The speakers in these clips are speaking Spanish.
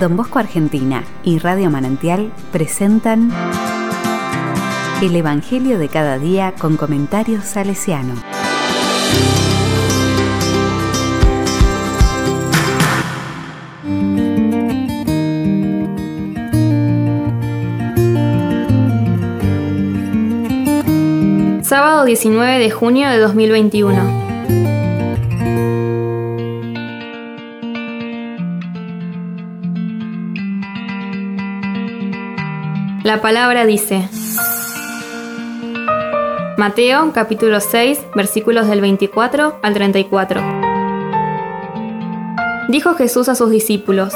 Don Bosco Argentina y Radio Manantial presentan El Evangelio de cada día con comentarios salesiano. Sábado 19 de junio de 2021. La palabra dice, Mateo capítulo 6 versículos del 24 al 34. Dijo Jesús a sus discípulos,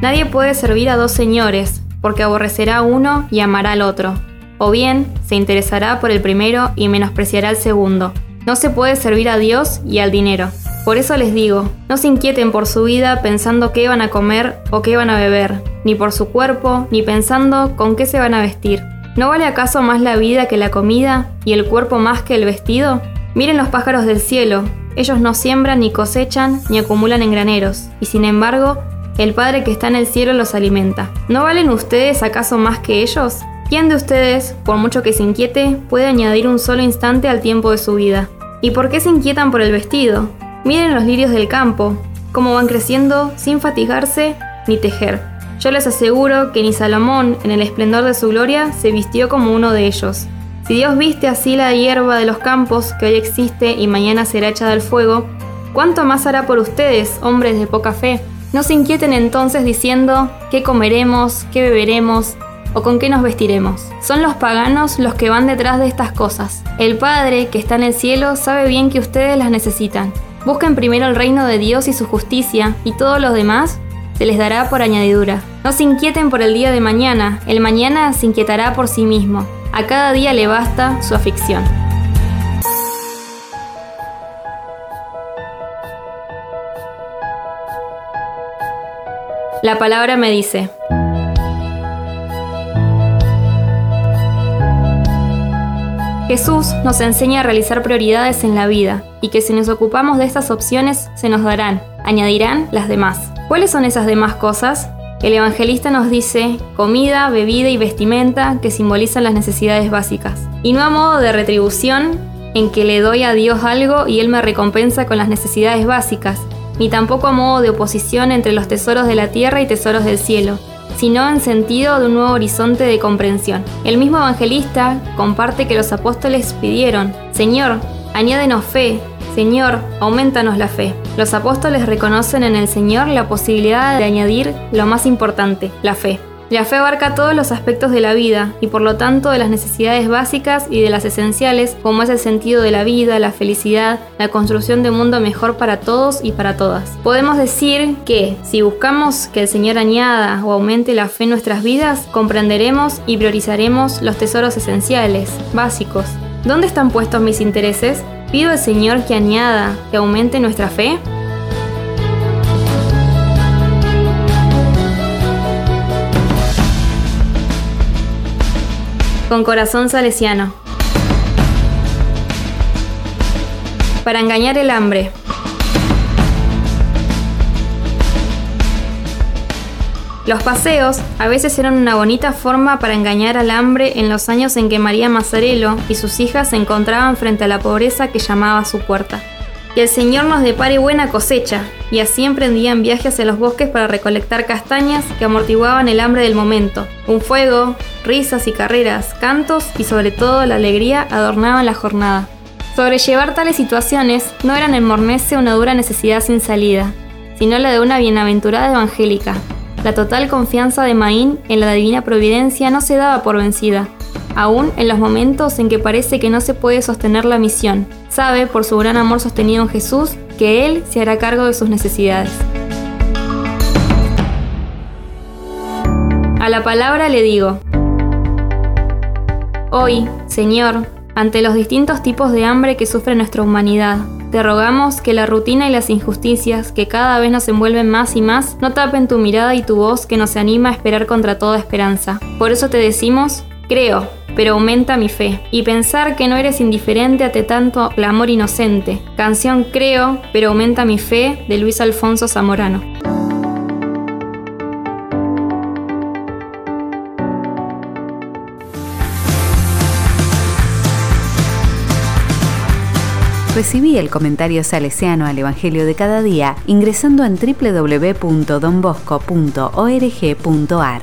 Nadie puede servir a dos señores, porque aborrecerá a uno y amará al otro o bien se interesará por el primero y menospreciará al segundo. No se puede servir a Dios y al dinero. Por eso les digo, no se inquieten por su vida pensando qué van a comer o qué van a beber, ni por su cuerpo, ni pensando con qué se van a vestir. ¿No vale acaso más la vida que la comida y el cuerpo más que el vestido? Miren los pájaros del cielo, ellos no siembran ni cosechan ni acumulan en graneros, y sin embargo, el Padre que está en el cielo los alimenta. ¿No valen ustedes acaso más que ellos? ¿Quién de ustedes, por mucho que se inquiete, puede añadir un solo instante al tiempo de su vida? ¿Y por qué se inquietan por el vestido? Miren los lirios del campo, cómo van creciendo sin fatigarse ni tejer. Yo les aseguro que ni Salomón, en el esplendor de su gloria, se vistió como uno de ellos. Si Dios viste así la hierba de los campos que hoy existe y mañana será echada al fuego, ¿cuánto más hará por ustedes, hombres de poca fe? No se inquieten entonces diciendo, ¿qué comeremos? ¿qué beberemos? O con qué nos vestiremos. Son los paganos los que van detrás de estas cosas. El Padre, que está en el cielo, sabe bien que ustedes las necesitan. Busquen primero el reino de Dios y su justicia, y todo lo demás se les dará por añadidura. No se inquieten por el día de mañana, el mañana se inquietará por sí mismo. A cada día le basta su afición. La palabra me dice, Jesús nos enseña a realizar prioridades en la vida y que si nos ocupamos de estas opciones se nos darán, añadirán las demás. ¿Cuáles son esas demás cosas? El evangelista nos dice comida, bebida y vestimenta que simbolizan las necesidades básicas. Y no a modo de retribución en que le doy a Dios algo y Él me recompensa con las necesidades básicas, ni tampoco a modo de oposición entre los tesoros de la tierra y tesoros del cielo, sino en sentido de un nuevo horizonte de comprensión. El mismo evangelista comparte que los apóstoles pidieron, Señor, añádenos fe, Señor, aumentanos la fe. Los apóstoles reconocen en el Señor la posibilidad de añadir lo más importante, la fe. La fe abarca todos los aspectos de la vida y por lo tanto de las necesidades básicas y de las esenciales como es el sentido de la vida, la felicidad, la construcción de un mundo mejor para todos y para todas. Podemos decir que si buscamos que el Señor añada o aumente la fe en nuestras vidas, comprenderemos y priorizaremos los tesoros esenciales, básicos. ¿Dónde están puestos mis intereses? ¿Pido al Señor que añada, que aumente nuestra fe? Con corazón salesiano. Para engañar el hambre. Los paseos a veces eran una bonita forma para engañar al hambre en los años en que María Mazzarello y sus hijas se encontraban frente a la pobreza que llamaba a su puerta y el Señor nos depare buena cosecha. Y así emprendían viajes en los bosques para recolectar castañas que amortiguaban el hambre del momento. Un fuego, risas y carreras, cantos y sobre todo la alegría adornaban la jornada. Sobrellevar tales situaciones no eran en Mornese una dura necesidad sin salida, sino la de una bienaventurada evangélica. La total confianza de Maín en la divina providencia no se daba por vencida, aún en los momentos en que parece que no se puede sostener la misión. Sabe, por su gran amor sostenido en Jesús, que Él se hará cargo de sus necesidades. A la palabra le digo, hoy, Señor, ante los distintos tipos de hambre que sufre nuestra humanidad, te rogamos que la rutina y las injusticias que cada vez nos envuelven más y más no tapen tu mirada y tu voz que nos anima a esperar contra toda esperanza. Por eso te decimos, Creo, pero aumenta mi fe. Y pensar que no eres indiferente ante tanto el amor inocente. Canción Creo, pero aumenta mi fe de Luis Alfonso Zamorano. Recibí el comentario salesiano al Evangelio de cada día ingresando en www.donbosco.org.ar.